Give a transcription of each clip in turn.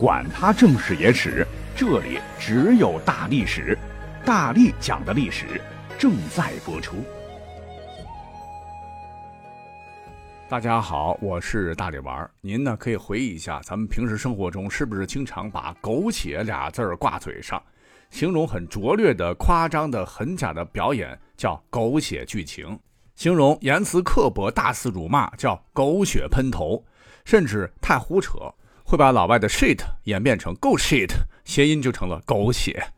管他正史野史，这里只有大历史，大力讲的历史正在播出。大家好，我是大力丸儿。您呢可以回忆一下，咱们平时生活中是不是经常把“苟且”俩字儿挂嘴上，形容很拙劣的、夸张的、很假的表演叫“狗血剧情”，形容言辞刻薄、大肆辱骂叫“狗血喷头”，甚至太胡扯。会把老外的 shit 演变成 go shit，谐音就成了狗血。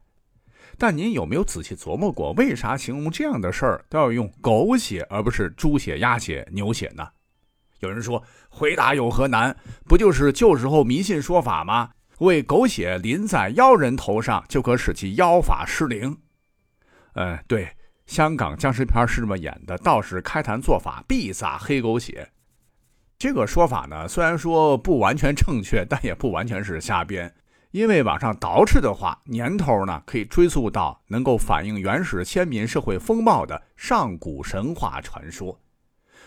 但您有没有仔细琢磨过，为啥形容这样的事儿都要用狗血而不是猪血、鸭血、牛血呢？有人说，回答有何难？不就是旧时候迷信说法吗？为狗血淋在妖人头上，就可使其妖法失灵。嗯，对，香港僵尸片是这么演的，道士开坛做法必撒黑狗血。这个说法呢，虽然说不完全正确，但也不完全是瞎编。因为往上倒饬的话，年头呢可以追溯到能够反映原始先民社会风貌的上古神话传说。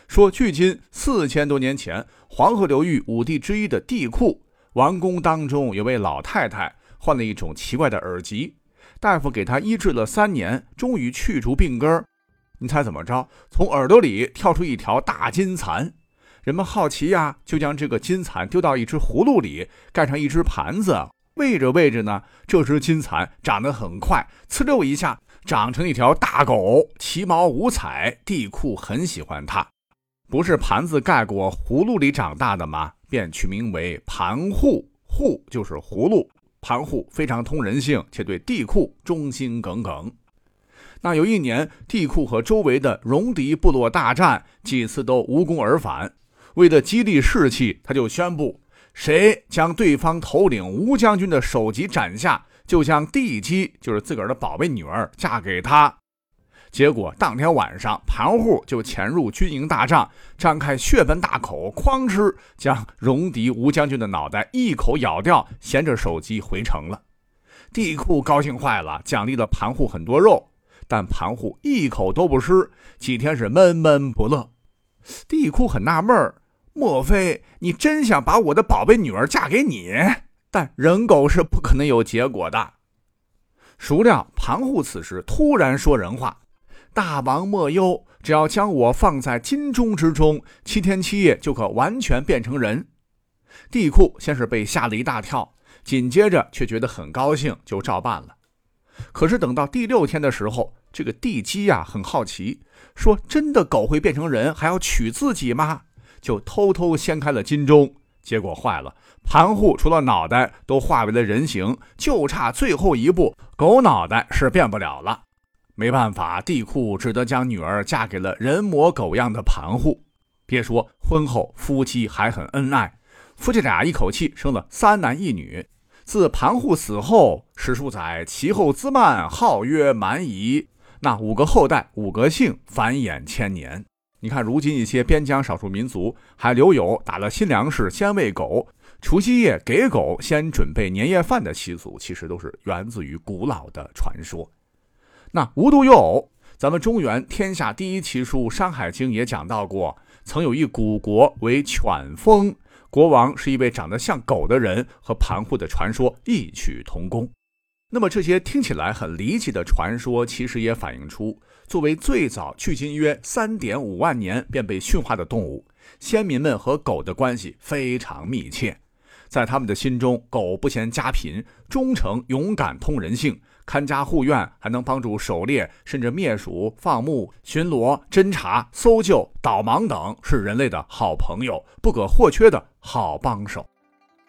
说距今四千多年前，黄河流域五帝之一的帝库王宫当中有位老太太患了一种奇怪的耳疾，大夫给她医治了三年，终于去除病根儿。你猜怎么着？从耳朵里跳出一条大金蚕。人们好奇呀，就将这个金蚕丢到一只葫芦里，盖上一只盘子，喂着喂着呢，这只金蚕长得很快，呲溜一下长成一条大狗，其毛五彩。地库很喜欢它，不是盘子盖过葫芦里长大的吗？便取名为盘户，户就是葫芦。盘户非常通人性，且对地库忠心耿耿。那有一年，地库和周围的戎狄部落大战，几次都无功而返。为了激励士气，他就宣布：谁将对方头领吴将军的首级斩下，就将帝姬，就是自个儿的宝贝女儿，嫁给他。结果当天晚上，盘户就潜入军营大帐，张开血盆大口，哐哧将戎狄吴将军的脑袋一口咬掉，衔着首级回城了。帝库高兴坏了，奖励了盘户很多肉，但盘户一口都不吃，几天是闷闷不乐。帝库很纳闷儿。莫非你真想把我的宝贝女儿嫁给你？但人狗是不可能有结果的。孰料庞户此时突然说人话：“大王莫忧，只要将我放在金钟之中，七天七夜就可完全变成人。”地库先是被吓了一大跳，紧接着却觉得很高兴，就照办了。可是等到第六天的时候，这个地基呀很好奇，说：“真的狗会变成人，还要娶自己吗？”就偷偷掀开了金钟，结果坏了，盘户除了脑袋都化为了人形，就差最后一步，狗脑袋是变不了了。没办法，地库只得将女儿嫁给了人模狗样的盘户。别说婚后夫妻还很恩爱，夫妻俩一口气生了三男一女。自盘户死后，史书载其后滋蔓，号曰蛮夷。那五个后代，五个姓，繁衍千年。你看，如今一些边疆少数民族还留有打了新粮食先喂狗，除夕夜给狗先准备年夜饭的习俗，其实都是源自于古老的传说。那无独有偶，咱们中原天下第一奇书《山海经》也讲到过，曾有一古国为犬封，国王是一位长得像狗的人，和盘户的传说异曲同工。那么这些听起来很离奇的传说，其实也反映出。作为最早距今约三点五万年便被驯化的动物，先民们和狗的关系非常密切。在他们的心中，狗不嫌家贫，忠诚、勇敢、通人性，看家护院，还能帮助狩猎，甚至灭鼠、放牧、巡逻、侦查、搜救、导盲等，是人类的好朋友，不可或缺的好帮手。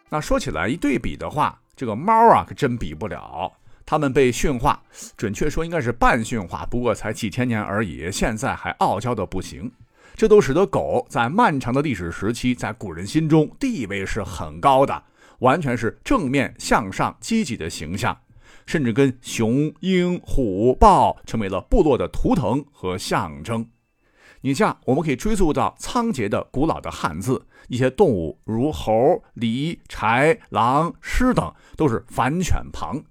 那说起来一对比的话，这个猫啊，可真比不了。它们被驯化，准确说应该是半驯化，不过才几千年而已。现在还傲娇的不行，这都使得狗在漫长的历史时期，在古人心中地位是很高的，完全是正面向上、积极的形象，甚至跟熊、鹰、虎、豹成为了部落的图腾和象征。以下，我们可以追溯到仓颉的古老的汉字，一些动物如猴、狸、豺、狼、狮等，都是反犬旁。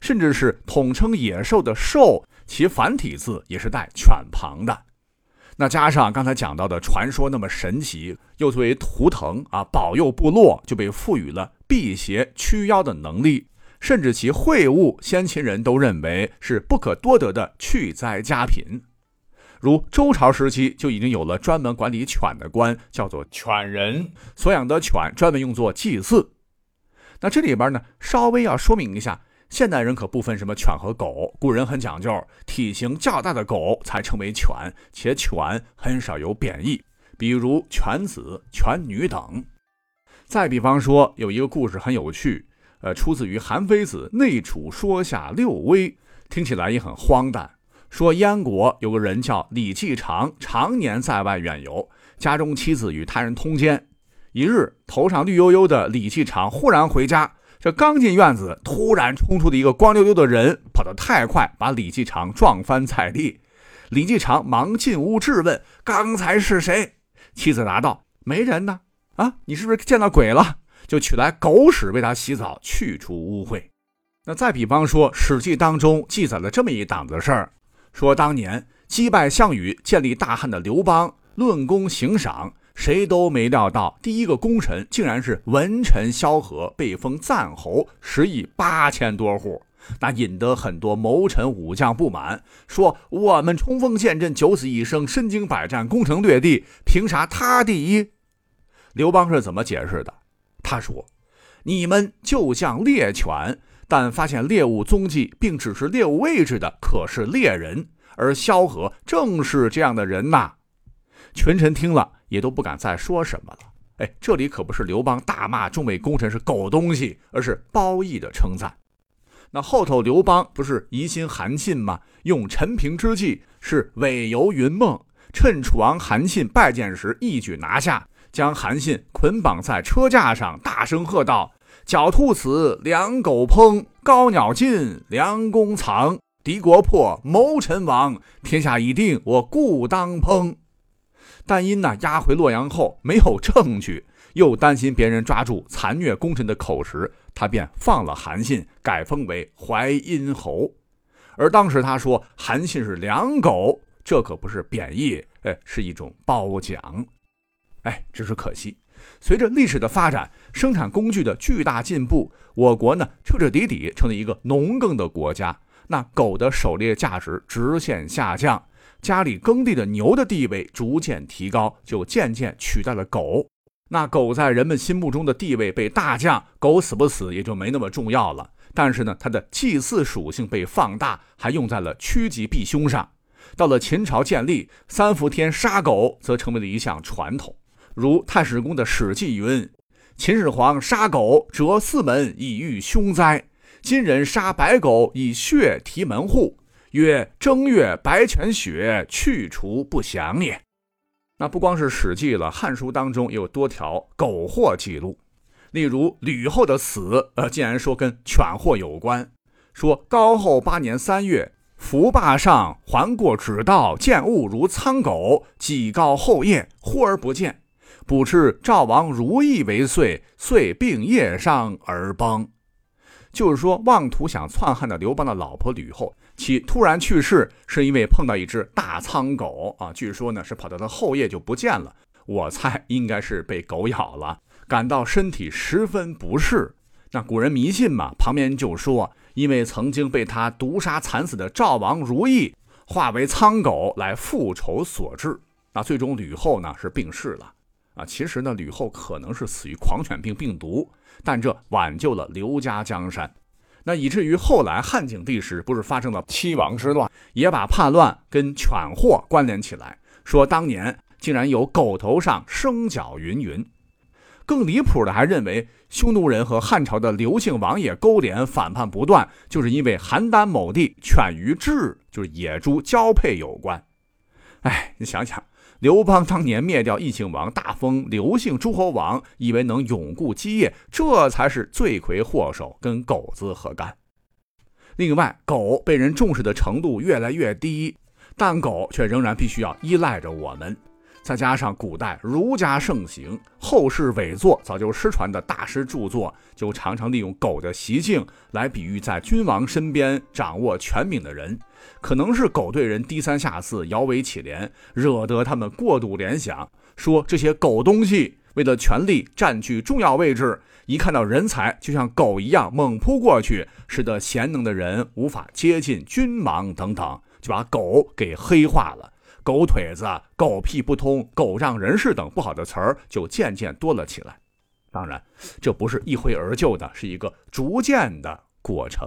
甚至是统称野兽的“兽”，其繁体字也是带犬旁的。那加上刚才讲到的传说那么神奇，又作为图腾啊保佑部落，就被赋予了辟邪驱妖的能力，甚至其秽物，先秦人都认为是不可多得的去灾佳品。如周朝时期就已经有了专门管理犬的官，叫做犬人，所养的犬专门用作祭祀。那这里边呢，稍微要说明一下。现代人可不分什么犬和狗，古人很讲究，体型较大的狗才称为犬，且犬很少有贬义，比如犬子、犬女等。再比方说，有一个故事很有趣，呃，出自于《韩非子·内储说下六微》，听起来也很荒诞。说燕国有个人叫李继常，常年在外远游，家中妻子与他人通奸。一日，头上绿油油的李继常忽然回家。这刚进院子，突然冲出的一个光溜溜的人，跑得太快，把李继常撞翻在地。李继常忙进屋质问：“刚才是谁？”妻子答道：“没人呢。”啊，你是不是见到鬼了？就取来狗屎为他洗澡，去除污秽。那再比方说，《史记》当中记载了这么一档子事儿：说当年击败项羽、建立大汉的刘邦，论功行赏。谁都没料到，第一个功臣竟然是文臣萧何，被封赞侯，十亿八千多户，那引得很多谋臣武将不满，说我们冲锋陷阵，九死一生，身经百战，攻城略地，凭啥他第一？刘邦是怎么解释的？他说：“你们就像猎犬，但发现猎物踪迹并指示猎物位置的，可是猎人，而萧何正是这样的人呐。”群臣听了。也都不敢再说什么了。哎，这里可不是刘邦大骂众位功臣是狗东西，而是褒义的称赞。那后头刘邦不是疑心韩信吗？用陈平之计，是伪游云梦，趁楚王韩信拜见时一举拿下，将韩信捆绑在车架上，大声喝道：“狡兔死，良狗烹；高鸟尽，良弓藏。敌国破，谋臣亡。天下已定，我故当烹。”但因呢押回洛阳后没有证据，又担心别人抓住残虐功臣的口实，他便放了韩信，改封为淮阴侯。而当时他说韩信是良狗，这可不是贬义，哎，是一种褒奖。哎，只是可惜，随着历史的发展，生产工具的巨大进步，我国呢彻彻底底成了一个农耕的国家，那狗的狩猎价值直线下降。家里耕地的牛的地位逐渐提高，就渐渐取代了狗。那狗在人们心目中的地位被大降，狗死不死也就没那么重要了。但是呢，它的祭祀属性被放大，还用在了趋吉避凶上。到了秦朝建立，三伏天杀狗则成为了一项传统。如太史公的《史记》云：“秦始皇杀狗，折四门以御凶灾；今人杀白狗，以血提门户。”曰正月白泉雪，去除不祥也。那不光是《史记》了，《汉书》当中有多条狗祸记录。例如吕后的死，呃，竟然说跟犬祸有关。说高后八年三月，伏霸上环过指道，见物如苍狗，几告后夜，忽而不见，不知赵王如意为岁，遂病夜伤而崩。就是说，妄图想篡汉的刘邦的老婆吕后。其突然去世，是因为碰到一只大苍狗啊！据说呢是跑到他后夜就不见了，我猜应该是被狗咬了，感到身体十分不适。那古人迷信嘛，旁边就说，因为曾经被他毒杀惨死的赵王如意化为苍狗来复仇所致。那最终吕后呢是病逝了啊！其实呢吕后可能是死于狂犬病病毒，但这挽救了刘家江山。那以至于后来汉景帝时，不是发生了七王之乱，也把叛乱跟犬祸关联起来，说当年竟然有狗头上生角云云。更离谱的还认为匈奴人和汉朝的刘姓王爷勾连，反叛不断，就是因为邯郸某地犬与雉，就是野猪交配有关。哎，你想想。刘邦当年灭掉异姓王，大封刘姓诸侯王，以为能永固基业，这才是罪魁祸首，跟狗子何干？另外，狗被人重视的程度越来越低，但狗却仍然必须要依赖着我们。再加上古代儒家盛行，后世伪作早就失传的大师著作，就常常利用狗的习性来比喻在君王身边掌握权柄的人。可能是狗对人低三下四、摇尾乞怜，惹得他们过度联想，说这些狗东西为了权力占据重要位置，一看到人才就像狗一样猛扑过去，使得贤能的人无法接近君王等等，就把狗给黑化了。狗腿子、狗屁不通、狗仗人势等不好的词儿就渐渐多了起来。当然，这不是一挥而就的，是一个逐渐的过程。